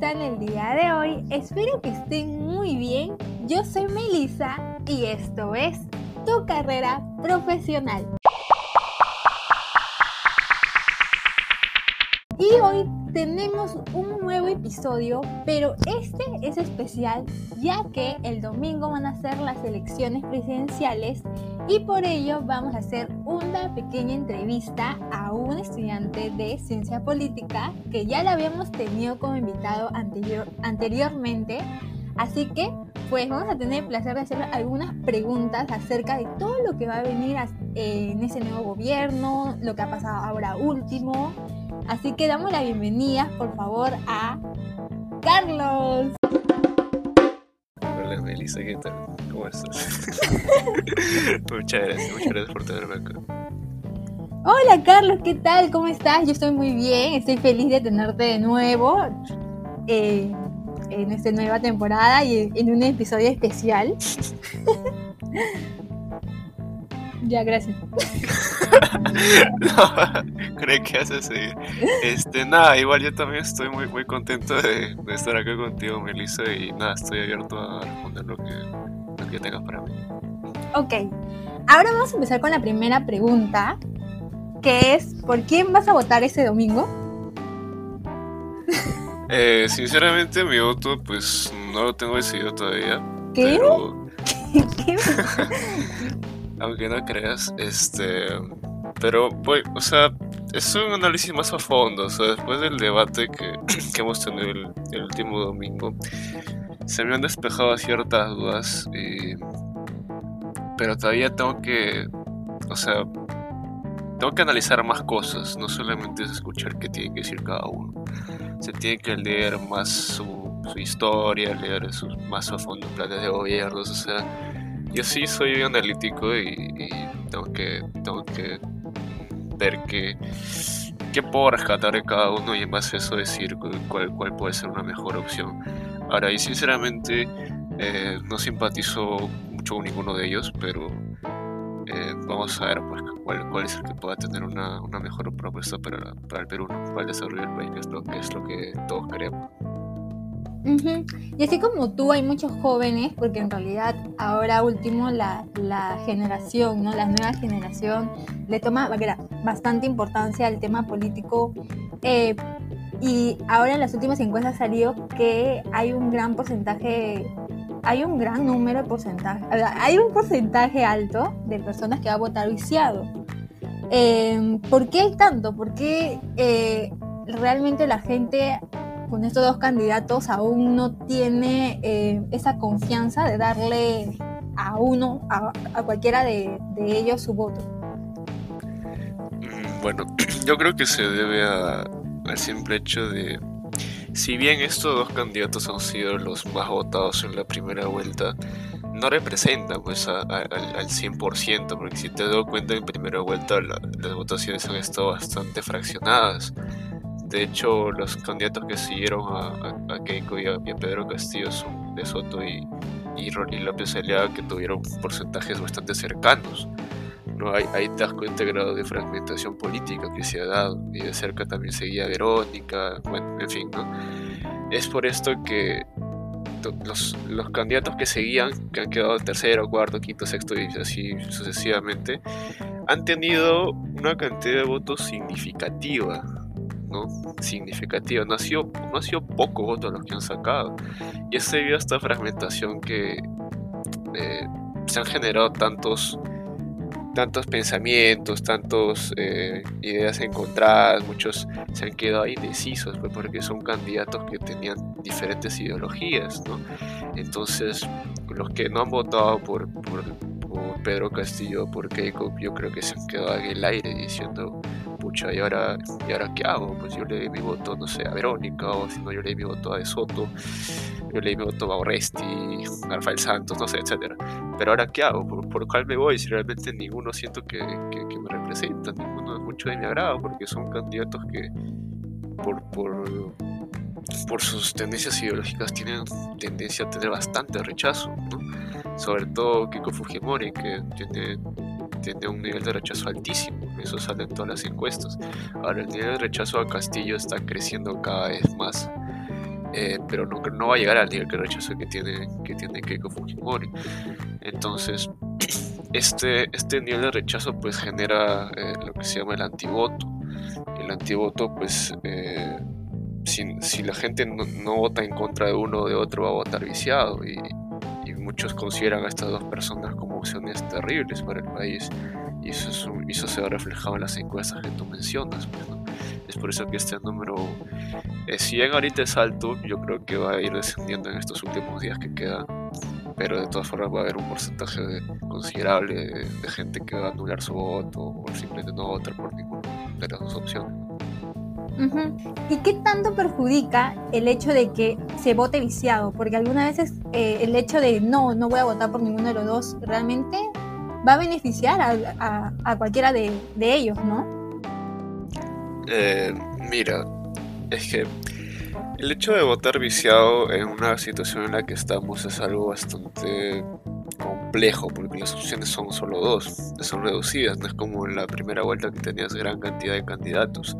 están el día de hoy? Espero que estén muy bien. Yo soy Melissa y esto es Tu carrera profesional. Y hoy tenemos un nuevo episodio, pero este es especial ya que el domingo van a ser las elecciones presidenciales y por ello vamos a hacer una pequeña entrevista a un estudiante de ciencia política que ya lo habíamos tenido como invitado anterior, anteriormente. Así que pues vamos a tener el placer de hacer algunas preguntas acerca de todo lo que va a venir en ese nuevo gobierno, lo que ha pasado ahora último Así que damos la bienvenida, por favor, a Carlos. Hola Melissa, ¿qué tal? ¿Cómo estás? muchas gracias, muchas gracias por tenerme acá. Hola Carlos, ¿qué tal? ¿Cómo estás? Yo estoy muy bien, estoy feliz de tenerte de nuevo eh, en esta nueva temporada y en un episodio especial. Ya, gracias. no, creo que hace seguir. Este, nada, igual yo también estoy muy, muy contento de, estar acá contigo, Melissa, y nada, estoy abierto a responder lo que, lo que tengas para mí. Ok, ahora vamos a empezar con la primera pregunta, que es, ¿por quién vas a votar ese domingo? Eh, sinceramente, mi voto, pues, no lo tengo decidido todavía. ¿Qué? ¿Qué? Aunque no creas, este, pero voy, o sea, es un análisis más a fondo, o sea, después del debate que, que hemos tenido el, último domingo, se me han despejado ciertas dudas, pero todavía tengo que, o sea, tengo que analizar más cosas, no solamente es escuchar qué tiene que decir cada uno, se tiene que leer más su, su historia, leer sus, más a fondo planes de gobiernos, o sea, yo sí soy analítico y, tengo que tengo que ver qué, qué puedo rescatar de cada uno y en base a eso decir cuál, cuál puede ser una mejor opción. Ahora, y sinceramente eh, no simpatizo mucho con ninguno de ellos, pero eh, vamos a ver pues, cuál, cuál, es el que pueda tener una, una mejor propuesta para, para el Perú, para el desarrollo del país, que es lo que, es lo que todos queremos. Y así como tú, hay muchos jóvenes, porque en realidad ahora último la, la generación, ¿no? la nueva generación, le toma bastante importancia al tema político. Eh, y ahora en las últimas encuestas salió que hay un gran porcentaje, hay un gran número de porcentaje, hay un porcentaje alto de personas que va a votar viciado. Eh, ¿Por qué hay tanto? Porque eh, realmente la gente con estos dos candidatos aún no tiene eh, esa confianza de darle a uno, a, cualquiera de, ellos su voto? Mm, bueno, yo creo que se debe al simple hecho de, si bien estos dos candidatos han sido los más votados en la primera vuelta, no representan pues al, 100%, porque si te doy cuenta en primera vuelta las votaciones han estado bastante fraccionadas. De hecho, los candidatos que siguieron a, Keiko y a, Pedro Castillo son de Soto y, y López Aliaga, que tuvieron porcentajes bastante cercanos. ¿no? Hay, hay te grado de fragmentación política que se ha dado, y de cerca también seguía Verónica, en fin, ¿no? Es por esto que los, los, candidatos que seguían, que han quedado tercero, cuarto, quinto, sexto y así sucesivamente, han tenido una cantidad de votos significativa ¿no? significativa. No ha, sido, no ha los que han sacado. Y es debido a esta fragmentación que eh, se han generado tantos tantos pensamientos, tantas eh, ideas encontradas, muchos se han quedado indecisos pues, porque son candidatos que tenían diferentes ideologías. Entonces, los que no han votado por, por, por Pedro Castillo, por Keiko, yo creo que se han quedado en el aire diciendo, pucha, ¿y ahora, ¿y ahora qué hago? Pues yo le di mi voto, no sé, a Verónica, o si no, yo le di mi voto a De Soto, yo le di mi voto a Oresti, a Rafael Santos, no sé, etcétera. Pero ahora qué hago? ¿Por, por cuál me voy? Si realmente ninguno siento que, que, me representa, ninguno es mucho de mi agrado, porque son candidatos que por, por, por sus tendencias ideológicas tienen tendencia a tener bastante rechazo, ¿no? Sobre todo Kiko Fujimori, que tiene tiene un nivel de rechazo altísimo, eso sale en todas las encuestas. Ahora, el nivel de rechazo a Castillo está creciendo cada vez más. eh, pero no, no va a llegar al nivel de rechazo que tiene, que tiene Keiko Fujimori. Entonces, este, este nivel de rechazo pues genera eh, lo que se llama el antivoto. El antivoto pues... Eh, si, la gente no, vota en contra de uno o de otro, va a votar viciado. Y, muchos consideran a estas dos personas como opciones terribles para el país. Y eso, eso se ha reflejado en las encuestas que tú mencionas. Pues, es por eso que este número, eh, si bien ahorita es alto, yo creo que va a ir descendiendo en estos últimos días que quedan. Pero de todas formas va a haber un porcentaje considerable de, gente que va a anular su voto o simplemente no votar por ninguna de las dos opciones. ¿Y qué tanto perjudica el hecho de que se vote viciado? Porque algunas veces eh, el hecho de no, no voy a votar por ninguno de los dos, realmente va a beneficiar a, cualquiera de, ellos, ¿no? Eh, mira, es que el hecho de votar viciado en una situación en la que estamos es algo bastante complejo porque las opciones son solo dos, son reducidas, no es como en la primera vuelta que tenías gran cantidad de candidatos.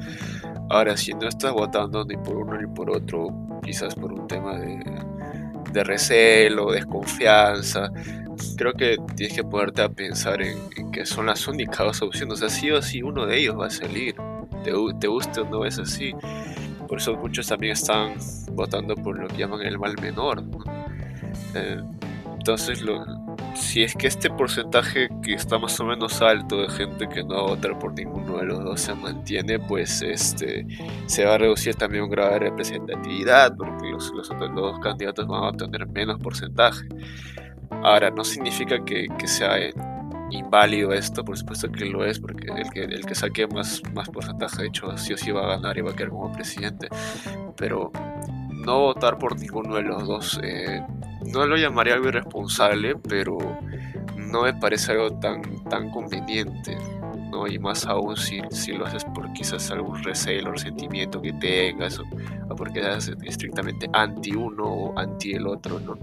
Ahora, si no estás votando ni por uno ni por otro, quizás por un tema de, de recelo, desconfianza, creo que tienes que poderte a pensar en, que son las únicas dos opciones. O sea, sí o sí uno de ellos va a salir, te, te guste o no es así. Por eso muchos también están votando por lo que llaman el mal menor. Eh, entonces, lo, si es que este porcentaje que está más o menos alto de gente que no va a votar por ninguno de los dos se mantiene, pues este se va a reducir también un grado de representatividad, porque los, los otros dos candidatos van a obtener menos porcentaje. Ahora, no significa que, que sea inválido esto, por supuesto que lo es, porque el que, el que saque más, más porcentaje, de hecho, sí o sí va a ganar y va a quedar como presidente. Pero no votar por ninguno de los dos, eh, no lo llamaría algo irresponsable, pero no me parece algo tan, tan conveniente. ¿no? Y más aún si, si lo haces por quizás algún recelo, resentimiento que tengas, o, porque eres estrictamente anti uno o anti el otro. ¿no?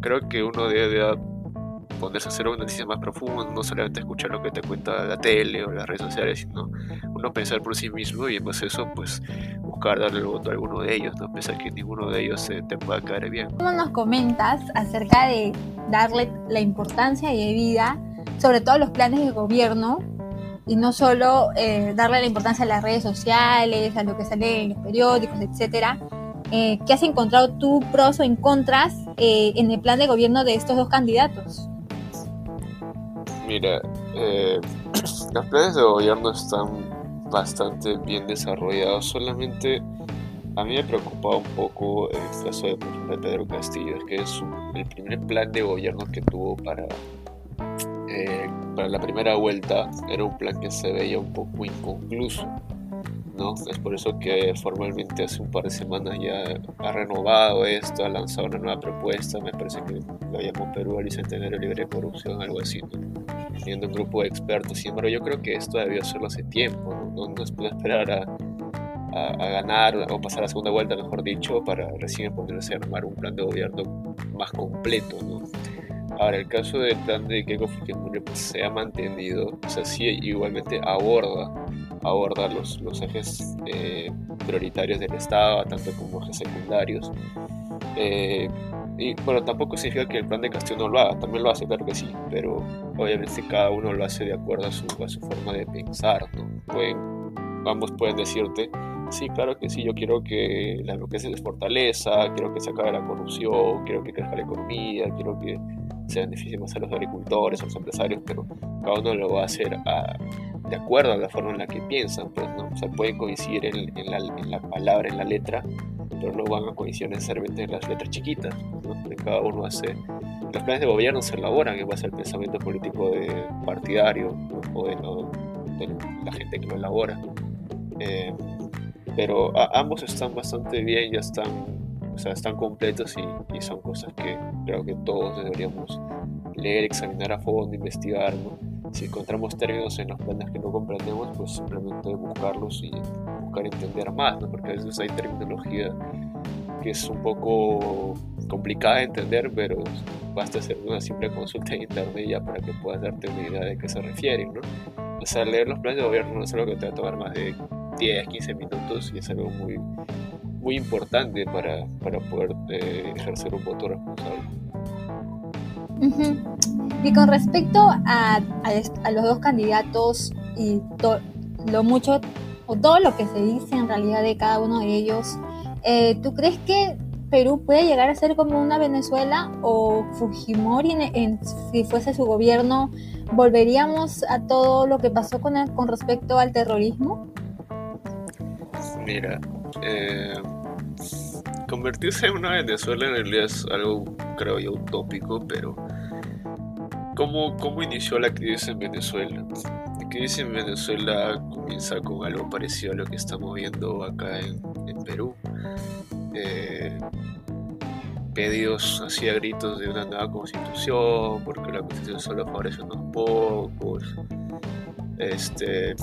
Creo que uno debe ponerse a hacer un análisis más profundo, no solamente escuchar lo que te cuenta la tele o las redes sociales, sino uno pensar por sí mismo y en base a eso, pues buscar darle el voto a alguno de ellos, no pensar que ninguno de ellos te pueda caer bien. ¿Cómo nos comentas acerca de darle la importancia de vida, sobre todo a los planes de gobierno, y no solo eh, darle la importancia a las redes sociales, a lo que sale en los periódicos, etcétera? Eh, ¿Qué has encontrado tú pros o en contras eh, en el plan de gobierno de estos dos candidatos? Mira, eh, los planes de gobierno están bastante bien desarrollados, solamente a mí me preocupaba un poco el caso de, Pedro Castillo, es que es el primer plan de gobierno que tuvo para, eh, para la primera vuelta era un plan que se veía un poco inconcluso. ¿No? Es por eso que formalmente hace un par de semanas ya ha renovado esto, ha lanzado una nueva propuesta, me parece que lo llamó Perú al Bicentenario Libre de Corrupción, algo así, teniendo un grupo de expertos. Sin embargo, yo creo que esto debió hacerlo hace tiempo, no, no, puede esperar a, a, ganar o pasar a segunda vuelta, mejor dicho, para recién ponerse a armar un plan de gobierno más completo. ¿no? Ahora, el caso del plan de Keiko Fujimori pues, se ha mantenido, o sea, sí igualmente aborda, aborda los, los ejes eh, prioritarios del Estado, tanto como ejes secundarios. Eh, y bueno, tampoco significa que el plan de Castillo no lo haga, también lo hace, claro que sí, pero obviamente cada uno lo hace de acuerdo a su, a su forma de pensar, ¿no? Pueden, ambos pueden decirte, sí, claro que sí, yo quiero que la democracia se fortaleza, quiero que se acabe la corrupción, quiero que crezca la economía, quiero que se beneficie más a los agricultores, a los empresarios, pero cada uno lo va a hacer de acuerdo a la forma en la que piensan, pues, ¿no? O pueden coincidir en, la, palabra, en la letra, pero no van a coincidir necesariamente en las letras chiquitas, cada uno hace... Los planes de gobierno se elaboran en base al pensamiento político de partidario o de, la gente que lo elabora. Eh, pero ambos están bastante bien, ya están, o sea, están completos y, son cosas que creo que todos deberíamos leer, examinar a fondo, investigar. Si encontramos términos en los planes que no comprendemos, pues simplemente buscarlos y buscar entender más, ¿no? porque a veces hay terminología que es un poco complicada de entender, pero basta hacer una simple consulta en internet ya para que puedas darte una idea de qué se refieren. ¿no? O sea, leer los planes de gobierno no es algo que te va a tomar más de 10, 15 minutos y es algo muy, muy importante para, para poder eh, ejercer un voto responsable. Y con respecto a, a, los dos candidatos y lo mucho o todo lo que se dice en realidad de cada uno de ellos, eh, ¿tú crees que Perú puede llegar a ser como una Venezuela o Fujimori en, si fuese su gobierno, volveríamos a todo lo que pasó con, con respecto al terrorismo? Mira, eh, convertirse en una Venezuela en realidad es algo, creo yo, utópico, pero ¿cómo, cómo inició la crisis en Venezuela? La crisis en Venezuela comienza con algo parecido a lo que estamos viendo acá en, Perú. Eh, pedidos así a gritos de una nueva constitución, porque la constitución solo favorece a unos pocos, este,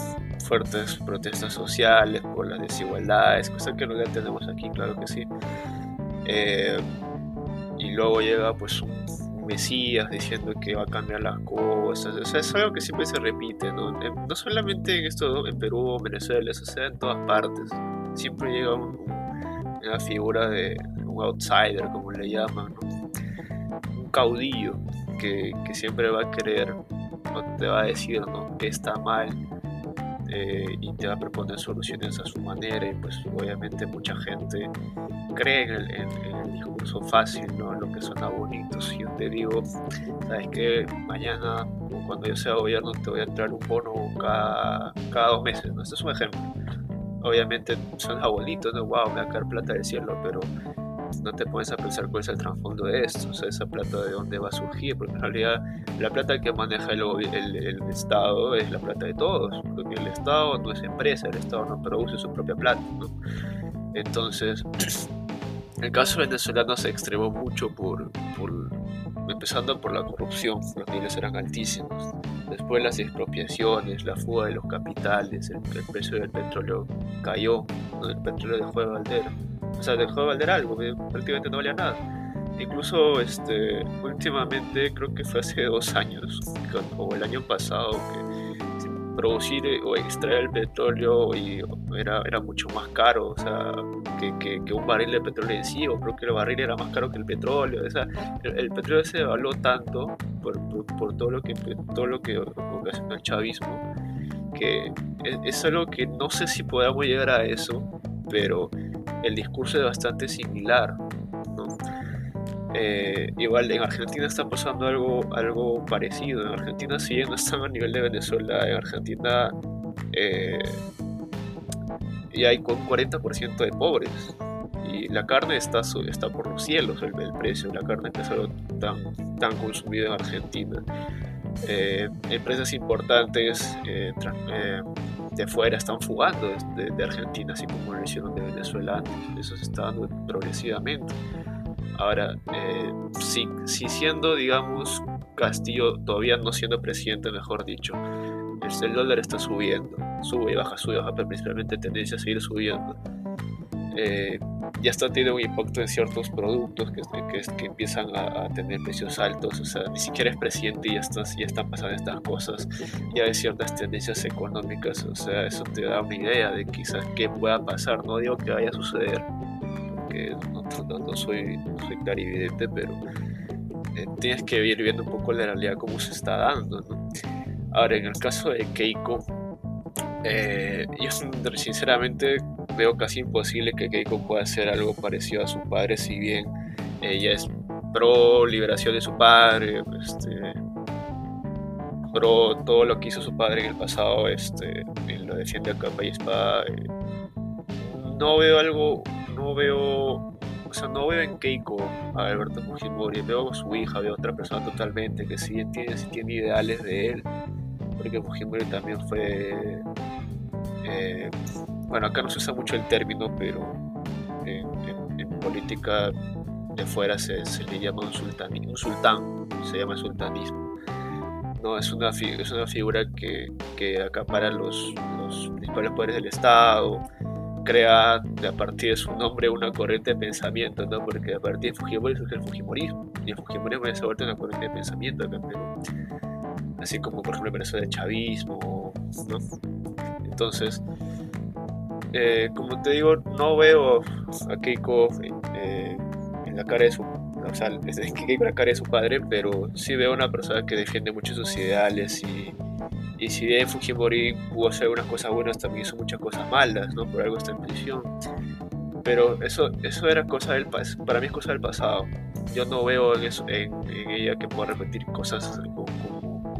fuertes protestas sociales por las desigualdades, cosa que no la tenemos aquí, claro que sí. Eh, y luego llega pues un, Mesías diciendo que va a cambiar las cosas, o sea, es algo que siempre se repite, ¿no? no solamente en esto, en Perú Venezuela, eso se en todas partes. Siempre llega una figura de un outsider, como le llaman, un caudillo que, que siempre va a querer te va a decir ¿no? Que está mal eh, y te va a proponer soluciones a su manera y pues obviamente mucha gente cree en el, discurso fácil, ¿no? lo que suena bonito. Si yo te digo, sabes que mañana cuando yo sea gobierno te voy a entrar un bono cada, cada dos meses, ¿no? Este es un ejemplo. Obviamente suena bonito, ¿no? Wow, me va a caer plata del cielo, pero no te pones a pensar cuál es el trasfondo de esto, o sea, esa plata de dónde va a surgir, porque en realidad la plata que maneja el, el, Estado es la plata de todos, porque el Estado no es empresa, el Estado no produce su propia plata. Entonces, el caso venezolano se extremó mucho por, empezando por la corrupción, los niveles eran altísimos. Después las expropiaciones, la fuga de los capitales, el, precio del petróleo cayó, el petróleo dejó de valer o sea, dejó de valer algo, prácticamente no valía nada. Incluso este, últimamente, creo que fue hace dos años, o el año pasado, que producir o extraer el petróleo y era, era mucho más caro, o sea, que, que, un barril de petróleo en sí, o creo que el barril era más caro que el petróleo, o sea, el, petróleo se evaluó tanto por, por, todo lo que todo lo que ocasionó el chavismo, que es, es algo que no sé si podamos llegar a eso, pero el discurso es bastante similar. Eh, igual en Argentina está pasando algo, algo parecido. En Argentina, si bien no están a nivel de Venezuela, en Argentina eh, y hay con 40% de pobres. Y la carne está, está por los cielos, el, precio de la carne que es algo tan, tan consumido en Argentina. Eh, empresas importantes de fuera están fugando de, Argentina, así como lo hicieron de Venezuela antes. Eso se está dando progresivamente. Ahora, eh, si, siendo, digamos, Castillo todavía no siendo presidente, mejor dicho, el, dólar está subiendo, sube y baja, sube y baja, pero principalmente tendencia a seguir subiendo. Eh, ya está teniendo un impacto en ciertos productos que, que, empiezan a, tener precios altos, o sea, ni siquiera es presidente y ya, ya están pasando estas cosas, ya hay ciertas tendencias económicas, o sea, eso te da una idea de quizás qué pueda pasar, no digo que vaya a suceder, porque no, soy, no soy clarividente, pero eh, tienes que ir viendo un poco la realidad cómo se está dando, ¿no? Ahora, en el caso de Keiko, eh, yo sinceramente veo casi imposible que Keiko pueda hacer algo parecido a su padre, si bien ella es pro liberación de su padre, este, pro todo lo que hizo su padre en el pasado, este, lo defiende a capa y espada. Eh, no veo algo, no veo, o sea, no veo en Keiko a Alberto Fujimori, veo a su hija, veo a otra persona totalmente que sí tiene, sí tiene ideales de él, porque Fujimori también fue eh, bueno, acá no se usa mucho el término, pero en, política de fuera se, le llama un, sultán, un sultán, se llama sultanismo. No, es una, es una figura que, que acapara los, los principales poderes del Estado, crea a partir de su nombre una corriente de pensamiento, ¿no? porque a partir de Fujimori surge el Fujimorismo, y el Fujimorismo se vuelve una corriente de pensamiento acá en Perú. Así como, por ejemplo, el Venezuela del chavismo, ¿no? Entonces, eh, como te digo, no veo a Keiko eh, en la cara de su o sea, es Keiko la cara de su padre, pero sí veo una persona que defiende mucho sus ideales y, y si bien Fujimori pudo hacer unas cosas buenas, también hizo muchas cosas malas, ¿no? Por algo está en prisión. Pero eso, eso era cosa del para mí es cosa del pasado. Yo no veo en, eso, en, ella que pueda repetir cosas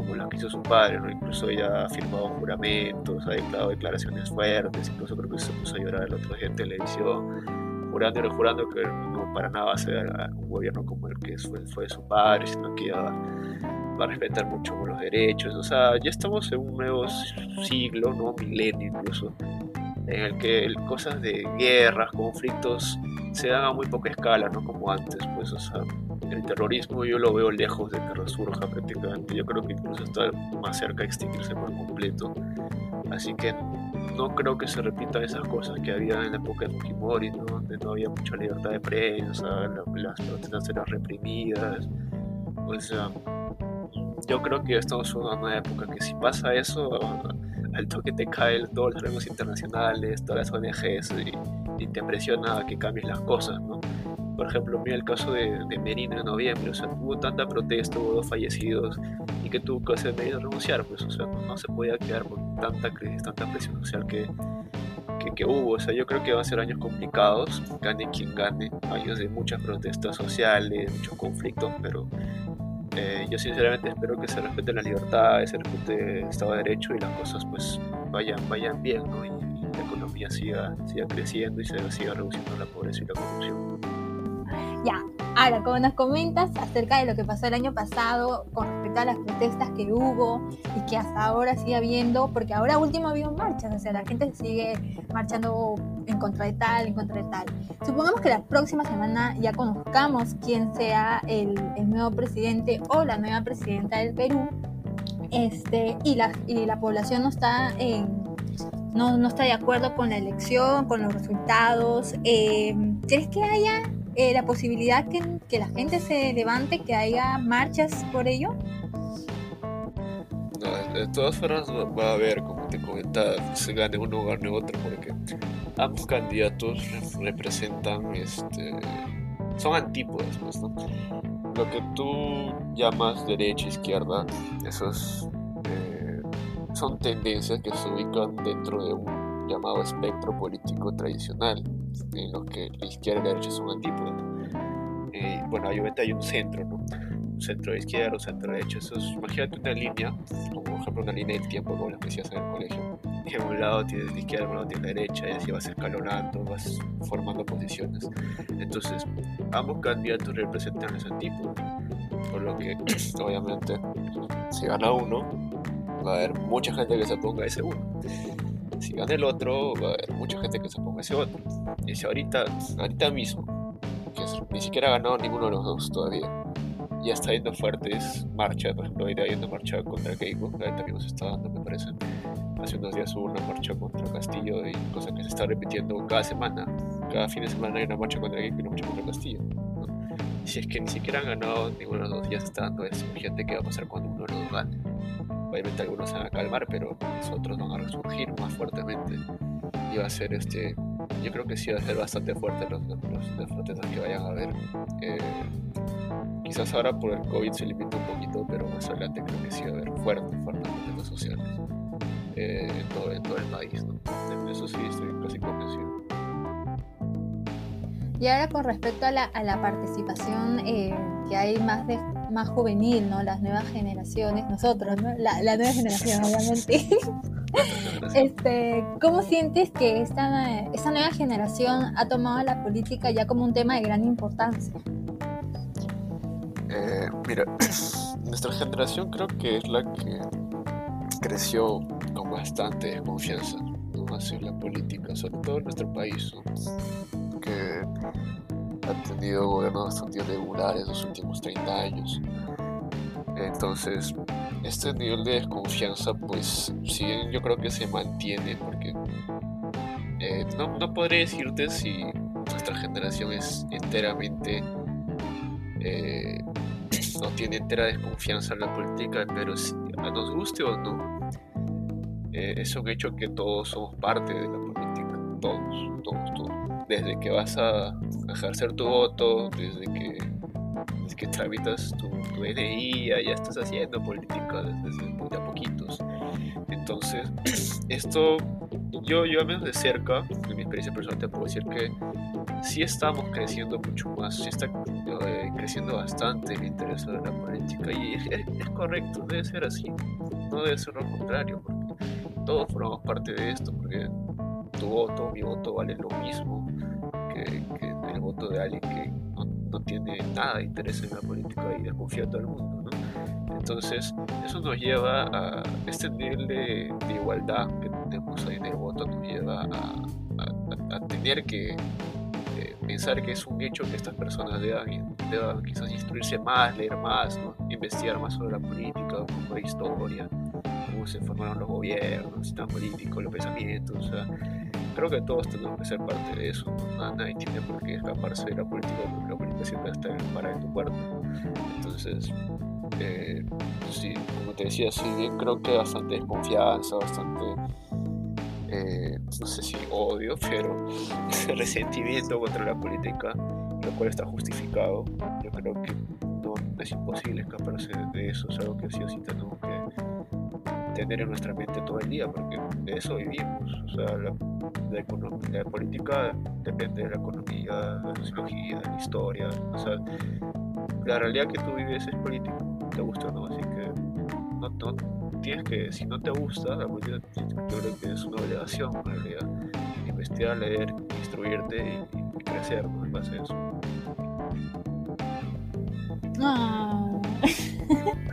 como, las que hizo su padre, ¿no? Incluso ella ha firmado juramentos, ha declarado declaraciones fuertes, incluso creo que se a llorar el otro día en televisión, jurando y jurando que no para nada va a ser un gobierno como el que fue, fue su padre, sino que ya va a respetar mucho los derechos. O sea, ya estamos en un nuevo siglo, ¿no? Milenio incluso, en el que cosas de guerras, conflictos se dan a muy poca escala, no como antes, pues, o sea, el terrorismo yo lo veo lejos de que resurja prácticamente, yo creo que incluso está más cerca de extinguirse por completo, así que no creo que se repitan esas cosas que había en la época de Fujimori, ¿no? donde no había mucha libertad de prensa, las protestas eran reprimidas, o sea, yo creo que estamos en una época que si pasa eso, al toque te caen todos los organismos internacionales, todas las ONGs y, te presiona a que cambies las cosas, ¿no? Por ejemplo, mira el caso de, de Merino en noviembre, o sea, hubo tanta protesta, hubo dos fallecidos y que tuvo que hacer Merino renunciar, pues, o sea, no se podía quedar por tanta crisis, tanta presión social que, que, que, hubo. O sea, yo creo que van a ser años complicados, gane quien gane, años de muchas protestas sociales, muchos conflictos, pero eh, yo sinceramente espero que se respete la libertad, se respete el Estado de Derecho y las cosas pues vayan, vayan bien ¿no? y, la economía siga, siga creciendo y se siga reduciendo la pobreza y la corrupción. Ahora como nos comentas acerca de lo que pasó el año pasado con respecto a las protestas que hubo y que hasta ahora sigue habiendo, porque ahora último ha habido marchas, o sea, la gente sigue marchando en contra de tal, en contra de tal. Supongamos que la próxima semana ya conozcamos quién sea el, el nuevo presidente o la nueva presidenta del Perú, este, y, la, y la población no está en no, no, está de acuerdo con la elección, con los resultados. Eh, ¿Crees que haya eh, la posibilidad que, que, la gente se levante, que haya marchas por ello? De todas formas va a haber, como te comentaba, se gane uno o gane otro, porque ambos candidatos representan, este, son antípodas, pues, ¿no? Lo que tú llamas derecha, izquierda, esos eh, son tendencias que se ubican dentro de un llamado espectro político tradicional en los que la izquierda y la derecha son antípodas. Eh, bueno, obviamente hay un centro, ¿no? Un centro de izquierda, un centro de derecha. Eso es, imagínate una línea, como por ejemplo una línea del tiempo, como las que en el colegio. Y en un lado tienes la izquierda, en un lado tienes la derecha, y así vas escalonando, vas formando posiciones. Entonces, ambos candidatos representan ese tipo Por lo que, obviamente, si gana uno, va a haber mucha gente que se ponga ese uno si gana el otro, va a haber mucha gente que se ponga ese. Y si ahorita, ahorita mismo, que ni siquiera ha ganado ninguno de los dos todavía, ya está yendo fuertes marchas, por ejemplo, está yendo marcha contra Keiko, que también se está dando, me parece. Hace unos días hubo una marcha contra Castillo, y cosa que se está repitiendo cada semana. Cada fin de semana hay una marcha contra Keiko y una marcha contra Castillo. Y si es que ni siquiera han ganado ninguno de los dos, ya se está dando eso. Gente, ¿qué va a pasar cuando uno de los dos gane? Obviamente algunos se van a calmar, pero los otros van a resurgir más fuertemente. Y va a ser este, yo creo que sí va a ser bastante fuerte los, los, protestas que vayan a haber. Eh, quizás ahora por el COVID se limita un poquito, pero más adelante creo que sí va a haber fuertes, fuertes protestas sociales eh, en, todo, en, todo, el país. ¿no? Eso sí estoy casi convencido. Y ahora con respecto a la, a la participación eh, que hay más de más juvenil, ¿no? Las nuevas generaciones, nosotros, ¿no? La, nueva generación, obviamente. este, ¿Cómo sientes que esta, esta nueva generación ha tomado la política ya como un tema de gran importancia? Eh, mira, nuestra generación creo que es la que creció con bastante desconfianza hacia la política, sobre todo en nuestro país, que ha tenido gobiernos bastante irregulares los últimos 30 años. Entonces, este nivel de desconfianza, pues, sí, yo creo que se mantiene porque eh, no, no podré decirte si nuestra generación es enteramente eh, no tiene entera desconfianza en la política, pero si nos guste o no, eh, es un hecho que todos somos parte de la política. todos, todos, todos. Desde que vas a ejercer tu voto, desde que, desde que tramitas tu, tu DNI, ya estás haciendo política desde, desde a poquitos. Entonces, esto yo, yo al menos de cerca, en mi experiencia personal, te puedo decir que sí estamos creciendo mucho más, sí está eh, creciendo bastante el interés de la política y es, correcto, debe ser así, no debe ser lo contrario, porque todos formamos parte de esto, porque tu voto, mi voto vale lo mismo que, el voto de alguien que no, no, tiene nada de interés en la política y desconfía a todo el mundo, ¿no? Entonces, eso nos lleva a este nivel de, de igualdad que tenemos ahí en el voto, nos lleva a, a, a tener que pensar que es un hecho que estas personas deban, deban quizás instruirse más, leer más, investigar más sobre la política, un poco de historia, cómo se formaron los gobiernos, el sistema político, los pensamientos. O sea, creo que todos tenemos que ser parte de eso. Nadie tiene por qué escaparse de la política porque la política siempre está para en tu cuerpo. Entonces, eh, sí, como te decía, sí, creo que bastante desconfianza, bastante eh, no sé si odio, pero resentimiento contra la política, lo cual está justificado. Yo creo que no es imposible escaparse de eso, es algo que sí o sí tenemos que tener en nuestra mente todo el día, porque de eso vivimos. O sea, la, la, política depende de la economía, de la sociología, de la historia. O sea, la realidad que tú vives es política, te gusta o no, así que no, no tienes que, si no te gusta, la política, yo creo que es una obligación en realidad, investigar, leer, instruirte y, crecer ¿no? en base a eso. Ah.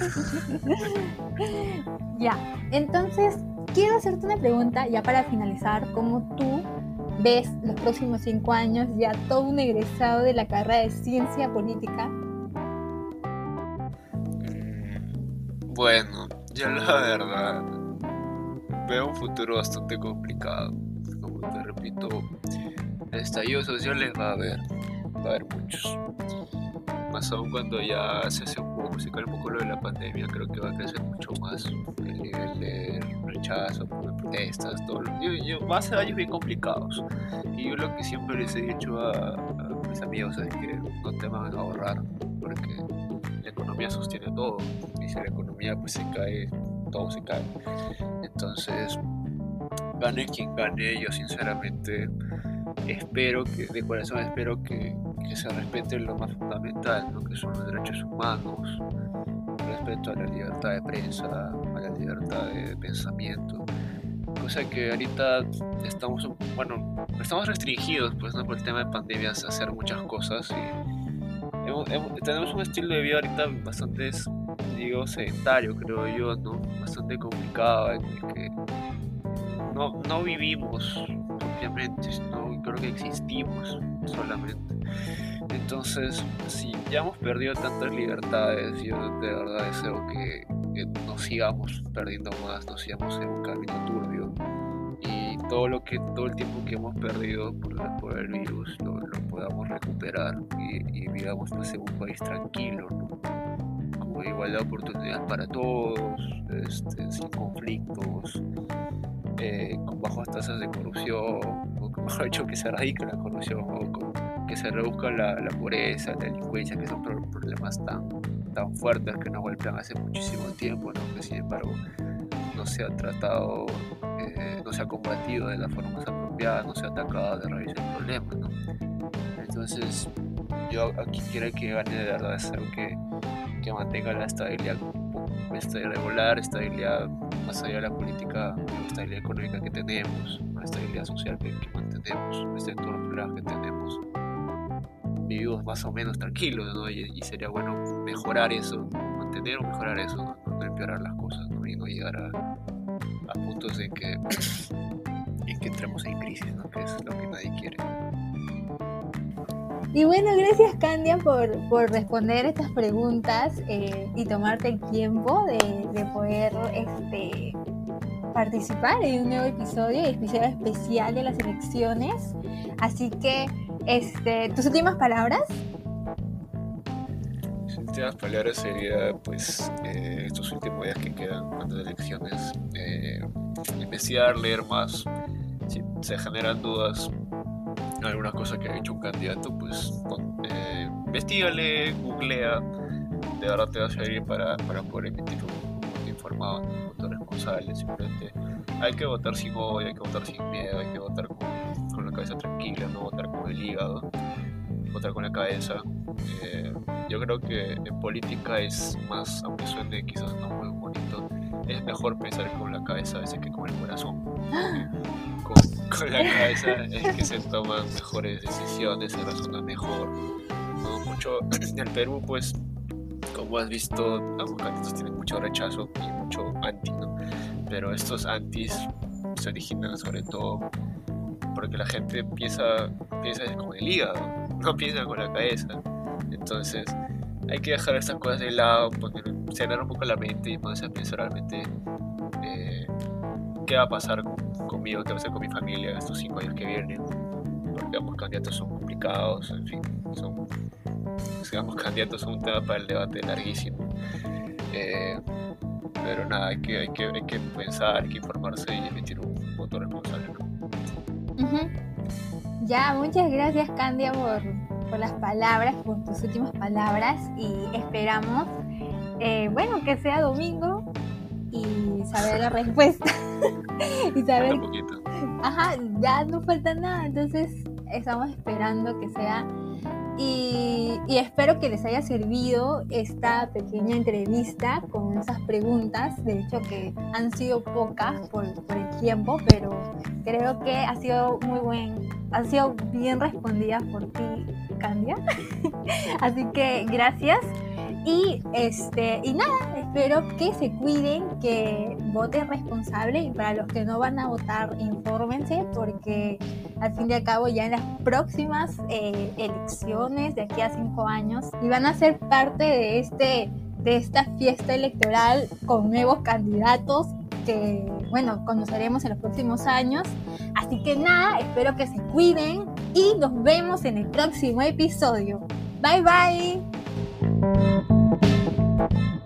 ya, entonces quiero hacerte una pregunta ya para finalizar, ¿cómo tú ves los próximos cinco años ya todo un egresado de la carrera de ciencia política? Mm, bueno, yo la verdad veo un futuro bastante complicado. Como te repito, estallidos sociales va a haber, va a haber muchos. Aún cuando ya se hace un poco, cae un poco lo de la pandemia, creo que va a crecer mucho más el nivel de rechazo, de protestas, todo lo, yo, yo, va a ser años bien complicados. Y yo lo que siempre les he dicho a, a mis amigos es que no te van a ahorrar, porque la economía sostiene todo y si la economía pues se cae, todo se cae. Entonces, gane quien gane, yo sinceramente espero que, de corazón espero que, que se respete lo más fundamental, lo que son los derechos humanos, respeto a la libertad de prensa, a la libertad de pensamiento, cosa que ahorita estamos, bueno, estamos restringidos pues, ¿no? por el tema de pandemias a hacer muchas cosas y tenemos un estilo de vida ahorita bastante, digo, sedentario, creo yo, ¿no? Bastante complicado, en el que no, no vivimos propiamente, no creo que existimos solamente. Entonces, si ya hemos perdido tantas libertades, yo de verdad deseo que, que no sigamos perdiendo más, no sigamos en un camino turbio. Todo lo que todo el tiempo que hemos perdido por, el virus lo, podamos recuperar y, y, vivamos pues, en un país tranquilo como igualdad de oportunidades para todos este, sin conflictos eh, con bajas tasas de corrupción o mejor dicho que se erradique la corrupción o que se reduzca la, la, pobreza la delincuencia que son problemas tan tan fuertes que nos golpean hace muchísimo tiempo ¿no? que sin embargo no se ha tratado eh, no se ha combatido de la forma más apropiada, no se ha atacado de raíz el problema, ¿no? Entonces, yo aquí quiero que gane de verdad es algo que, que mantenga la estabilidad, estabilidad regular, estabilidad más allá de la política, la estabilidad económica que tenemos, la estabilidad social que, mantenemos, este entorno que tenemos. Vivimos más o menos tranquilos, ¿no? Y, sería bueno mejorar eso, mantener o mejorar eso, no, no empeorar las cosas, ¿no? Y no llegar a, a puntos de que, en que entremos en crisis, ¿no? que es lo que nadie quiere. Y bueno, gracias Candia por, por responder estas preguntas eh, y tomarte el tiempo de, de poder este, participar en un nuevo episodio, episodio especial de las elecciones. Así que, este, tus últimas palabras últimas palabras sería, pues, eh, estos últimos días que quedan antes de elecciones, eh, investigar, leer más. se generan dudas, algunas cosas que ha hecho un candidato, pues eh, investigale, googlea, de verdad te va a servir para, para poder emitir un voto informado, un voto responsable. Simplemente hay que votar sin odio, hay que votar sin miedo, hay que votar con, cabeza tranquila, no votar con el hígado, votar con la cabeza. Eh, yo creo que en política es más, aunque suene quizás no muy bonito, es mejor pensar con la cabeza a veces que con el corazón. Con, con la cabeza es que se toman mejores decisiones, se razona mejor. ¿no? Mucho en el Perú, pues, como has visto, ambos candidatos tienen mucho rechazo y mucho anti, ¿no? Pero estos antis se originan sobre todo porque la gente piensa, piensa con el hígado, no piensa con la cabeza. Entonces, hay que dejar estas cosas de lado, poner, cenar un poco la mente y ponerse a pensar realmente eh, qué va a pasar conmigo, qué va a pasar con mi familia estos cinco años que vienen. Porque ambos candidatos son complicados, en fin, son, ambos candidatos son un tema para el debate larguísimo. Eh, pero nada, hay que, hay, que, hay que pensar, hay que informarse y emitir un voto responsable. Ya, muchas gracias Candia por, por las palabras, por tus últimas palabras y esperamos, eh, bueno, que sea domingo y saber la respuesta. y saber... Un poquito. Ajá, ya no falta nada, entonces estamos esperando que sea y, espero que les haya servido esta pequeña entrevista con esas preguntas. De hecho, que han sido pocas por, por, el tiempo, pero creo que ha sido muy buen, han sido bien respondidas por ti, Candia. Así que gracias. Y, este, y nada, espero que se cuiden, que voten responsable y para los que no van a votar, infórmense porque al fin y al cabo ya en las próximas eh, elecciones de aquí a cinco años y van a ser parte de, este, de esta fiesta electoral con nuevos candidatos que, bueno, conoceremos en los próximos años. Así que nada, espero que se cuiden y nos vemos en el próximo episodio. Bye bye. thank you